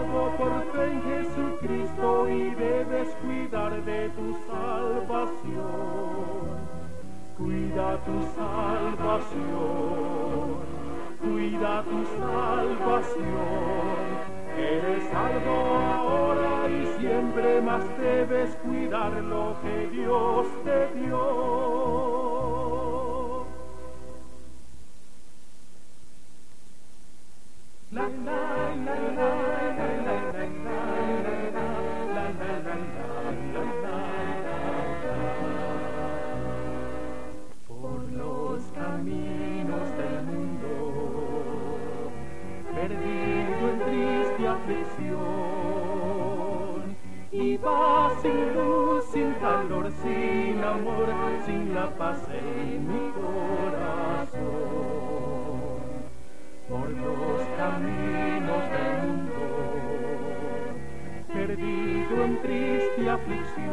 salvo por fe en Jesucristo y debes cuidar de tu salvación. Cuida tu salvación, cuida tu salvación. Eres salvo ahora y siempre más debes cuidar lo que Dios te dio. Sin la paz en mi corazón por los caminos del perdido en triste aflicción.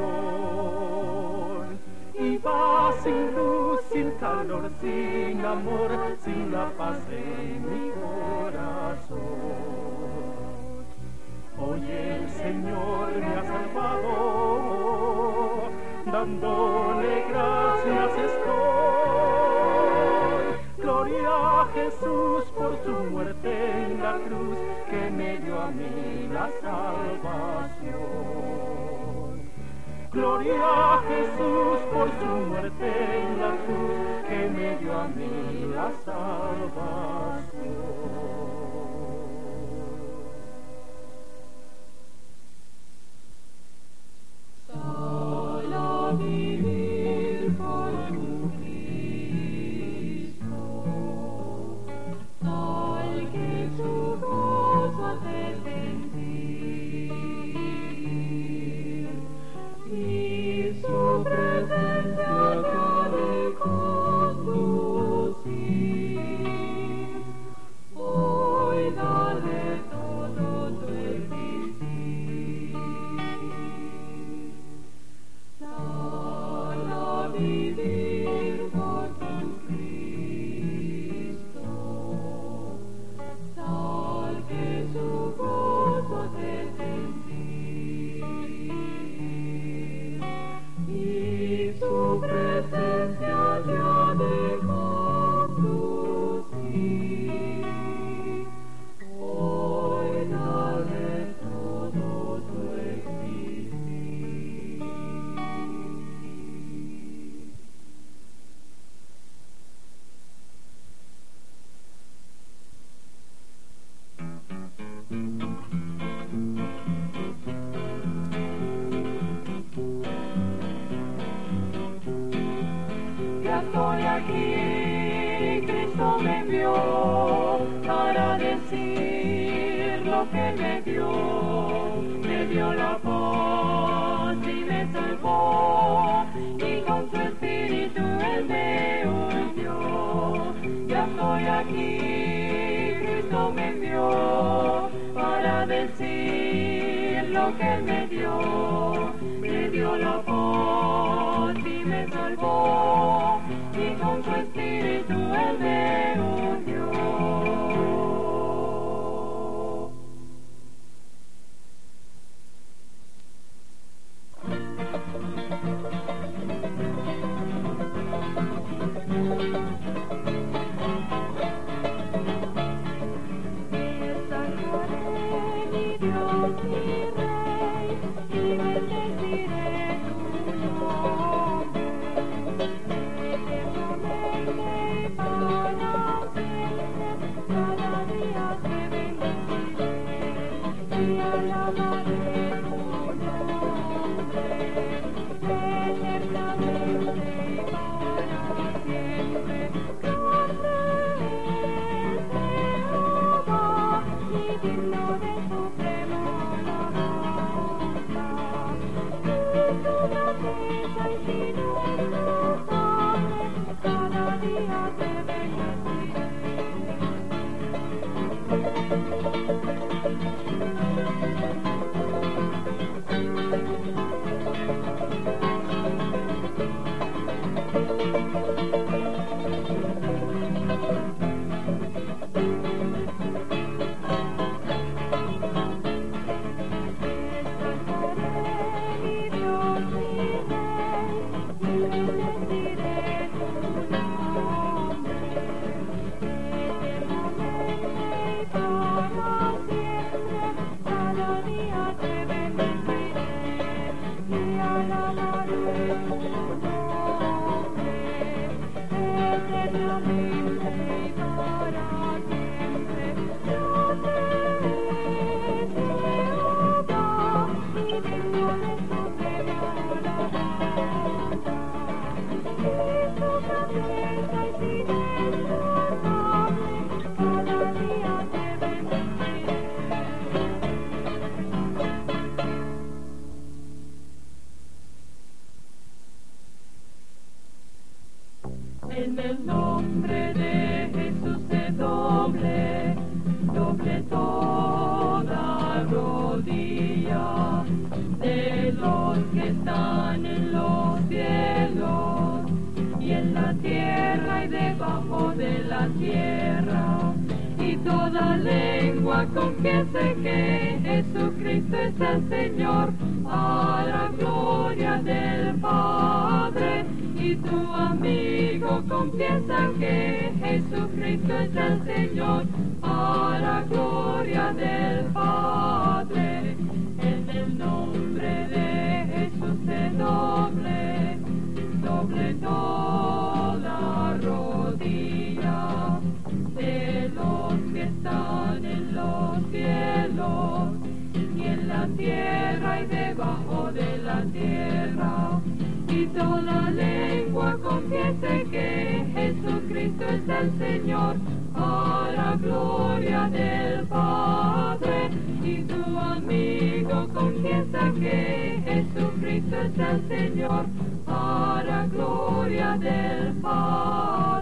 Y vas sin luz, sin calor, sin amor, sin la paz en mi corazón. Hoy el Señor me ha salvado, dándole Jesús por su muerte en la cruz que me dio a mí la salvación. Gloria a Jesús por su muerte en la cruz que me dio a mí la salvación. es el Señor, para gloria del Padre. En el nombre de Jesús se doble, doble toda rodilla de los que están en los cielos y en la tierra y debajo de la tierra. Y toda lengua confiese que Jesús Jesucristo está el Señor, para gloria del Padre. Y tu amigo confiesa que Jesucristo es el Señor, para gloria del Padre.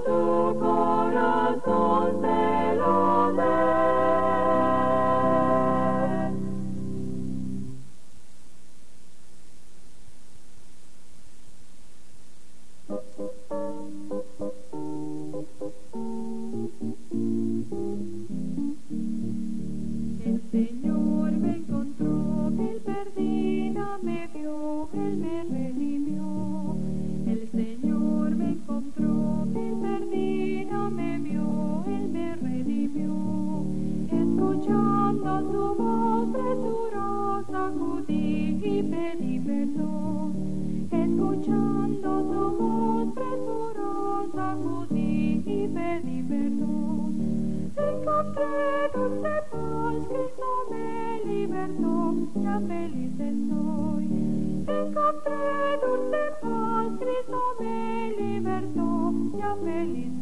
tu Ca pe dulces ostri me verso, ia feliz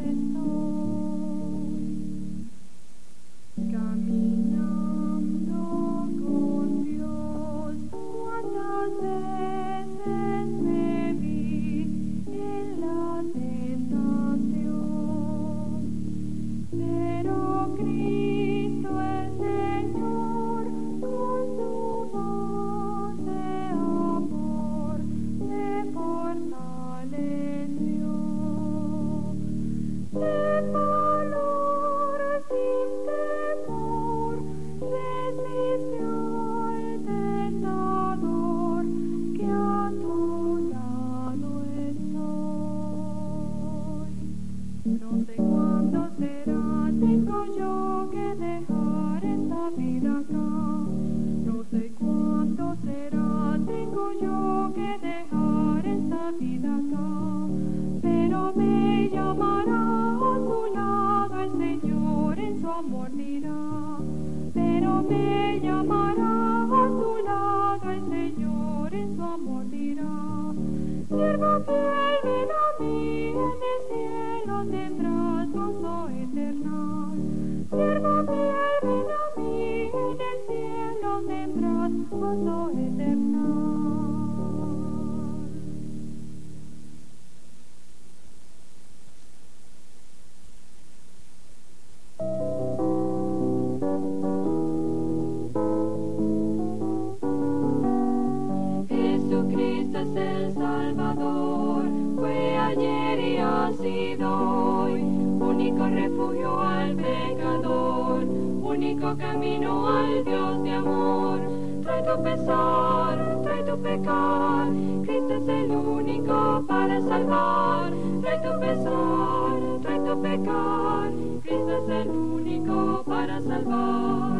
único refugio al pecador, único camino al Dios de amor. Trae tu pesar, trae tu pecar, Cristo es el único para salvar. Trae tu pesar, trae tu pecar, Cristo es el único para salvar.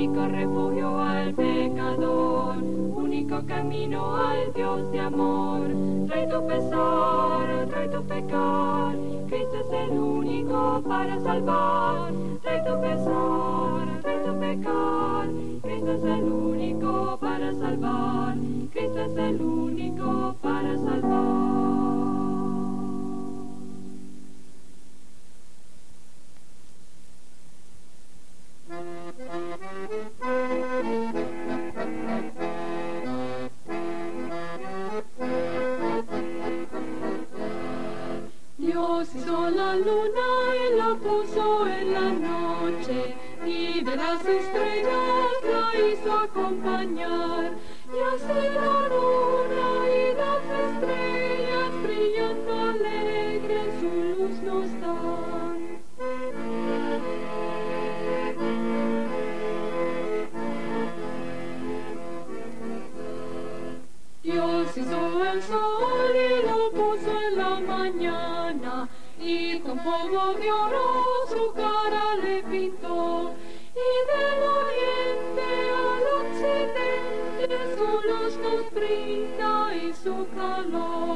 Único refugio al pecador, único camino al Dios de amor. Trae tu pesar, trae tu pecar, Cristo es el único para salvar. Trae tu pesar, trae tu pecar, Cristo es el único para salvar. Cristo es el único para salvar. Brinda y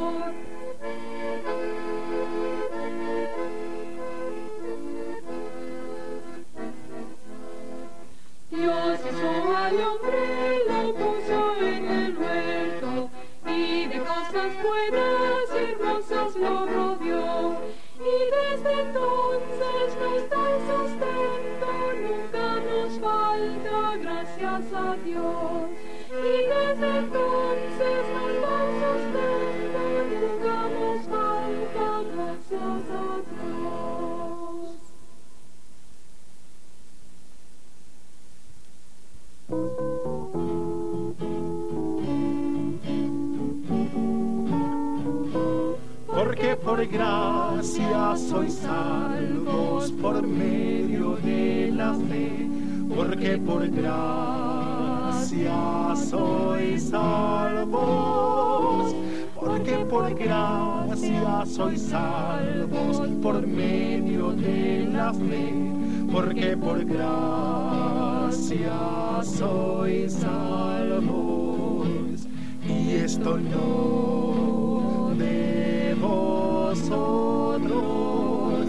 por gracia sois salvos por medio de la fe, porque por gracia sois salvos, porque por gracia sois salvos por medio de la fe, porque por gracia sois salvos, y esto no vosotros,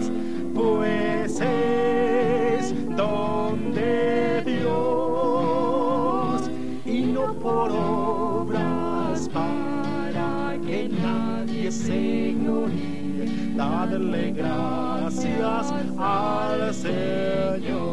pues es don de Dios y no por obras para que nadie se gloríe. Dadle gracias al Señor.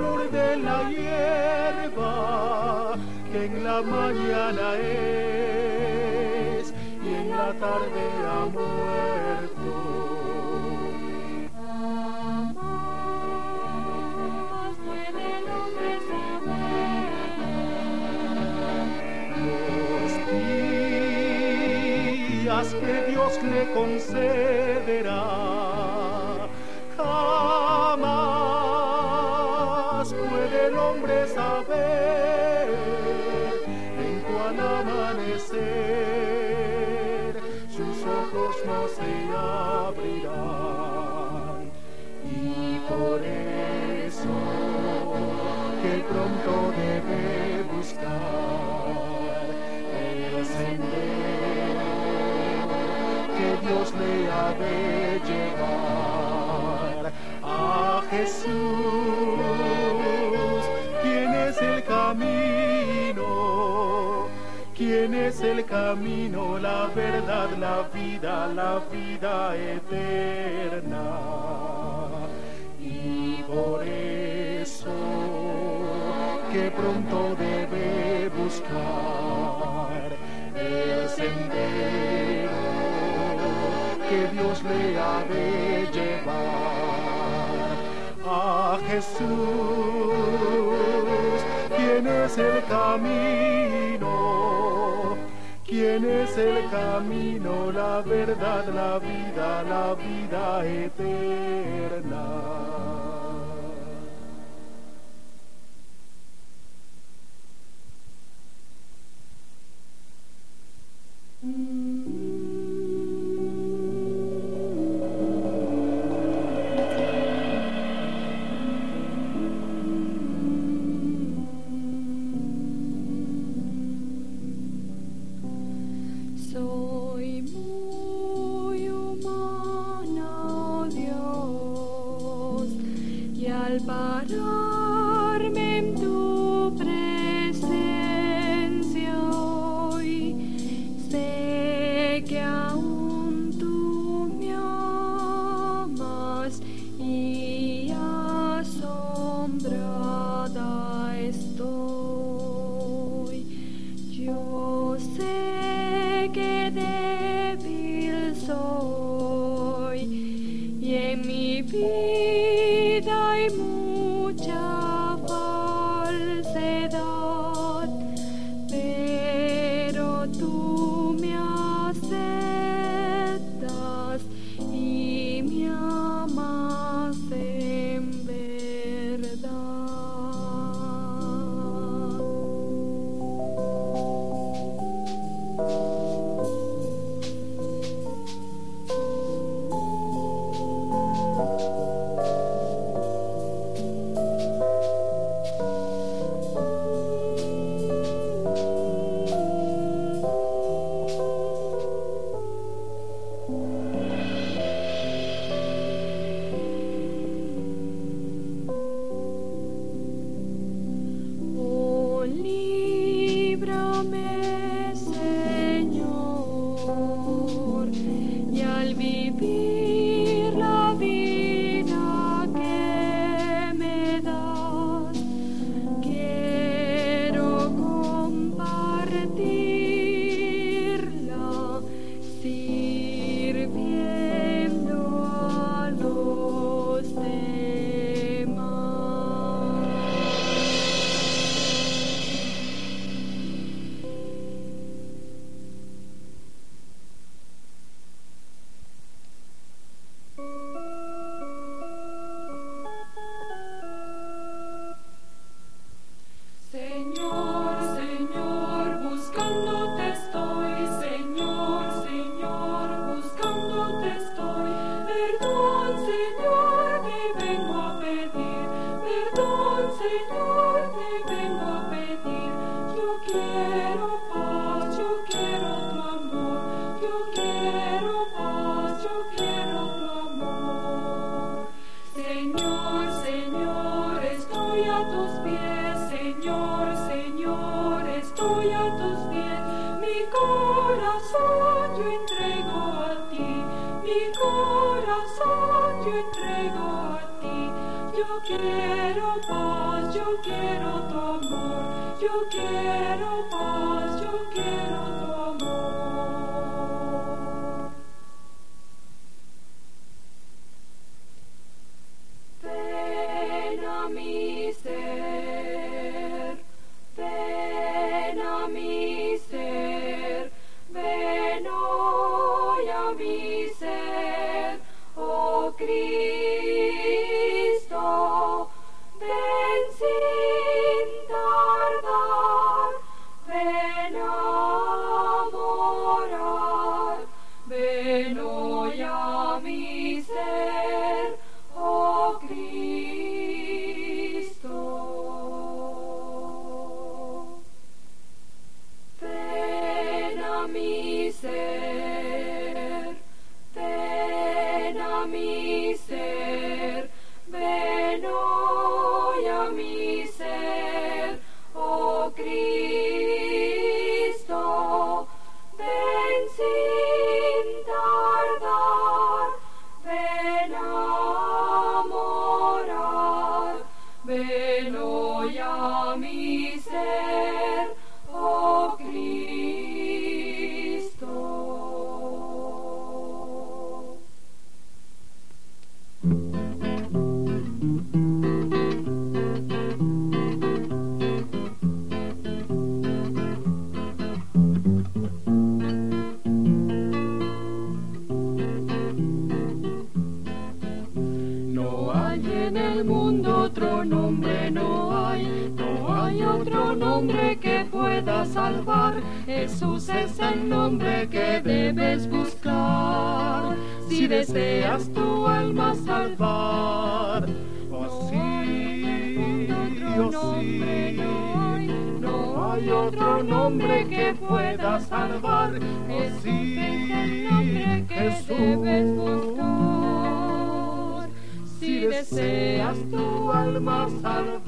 flor de la hierba que en la mañana es y en la tarde ha muerto. que Dios le concederá. sabe llevar a Jesús. ¿Quién es el camino? ¿Quién es el camino, la verdad, la vida, la vida eterna? Y por eso que pronto debe buscar el sendero que Dios le ha de llevar. A Jesús, ¿quién es el camino? ¿Quién es el camino, la verdad, la vida, la vida eterna? Salvar, oh sí, Jesús. Si deseas tu alma salvar.